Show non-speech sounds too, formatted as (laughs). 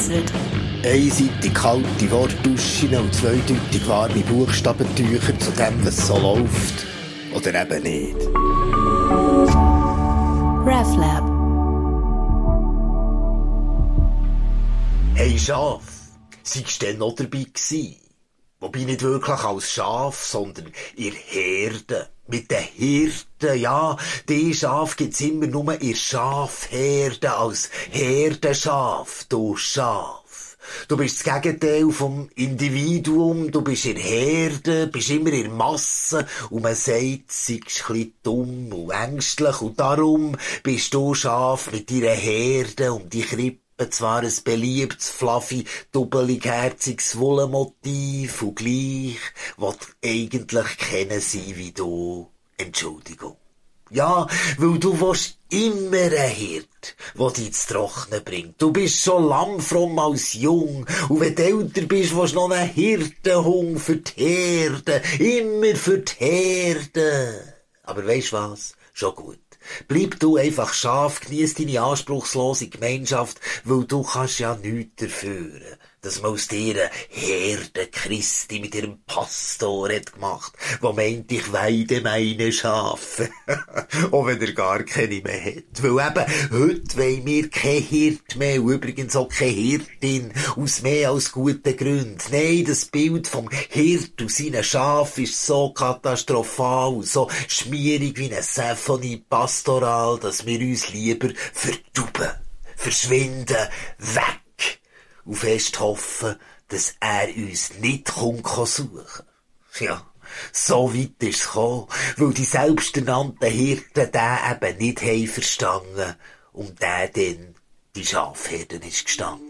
vereinzelt. Einseitig kalte Wortduschen und zweideutig warme Buchstabentücher zu dem, was so läuft. Oder eben nicht. RefLab. Hey Schaf, seist du denn noch dabei gewesen? Wobei nicht wirklich als Schaf, sondern ihr Herde. Mit den Hirten, ja. Die Schaf gibt's immer nur ihr Schafherde als Herdenschaf, du Schaf. Du bist das Gegenteil vom Individuum, du bist in Herde, bist immer in Masse und man sagt, bisschen dumm und ängstlich und darum bist du Schaf mit deiner Herde um die Krippe zwar ein beliebtes, fluffy, dubbelig herziges Wollenmotiv und gleich, was eigentlich kennen sie wie du. Entschuldigung. Ja, weil du willst immer ein Hirt, der dich zu trocknen bringt. Du bist so lammfromm als jung. Und wenn du älter bist, willst du noch einen Hirtenhung für die Herde. Immer für die Herde. Aber weisst was? Schon gut. Bleib du einfach scharf, genieß deine anspruchslose Gemeinschaft, weil du kannst ja nichts dafür, dass man aus dir Herde Christi mit ihrem Pastor hat gemacht, wo meint, ich weide meine Schafe. auch (laughs) wenn er gar keine mehr hat. Weil eben, heute wollen wir kein Hirt mehr, und übrigens auch keine Hirtin, aus mehr als guten Gründen. Nein, das Bild vom Hirt und seinen Schaf ist so katastrophal, so schmierig wie eine Symphonie pastoral, dass wir uns lieber verduben, verschwinden, weg und fest hoffen, dass er uns nicht kommt suchen Ja, so weit ist es gekommen, weil die selbsternannten Hirten den eben nicht haben verstanden und der dann die Schafherden ist gestanden.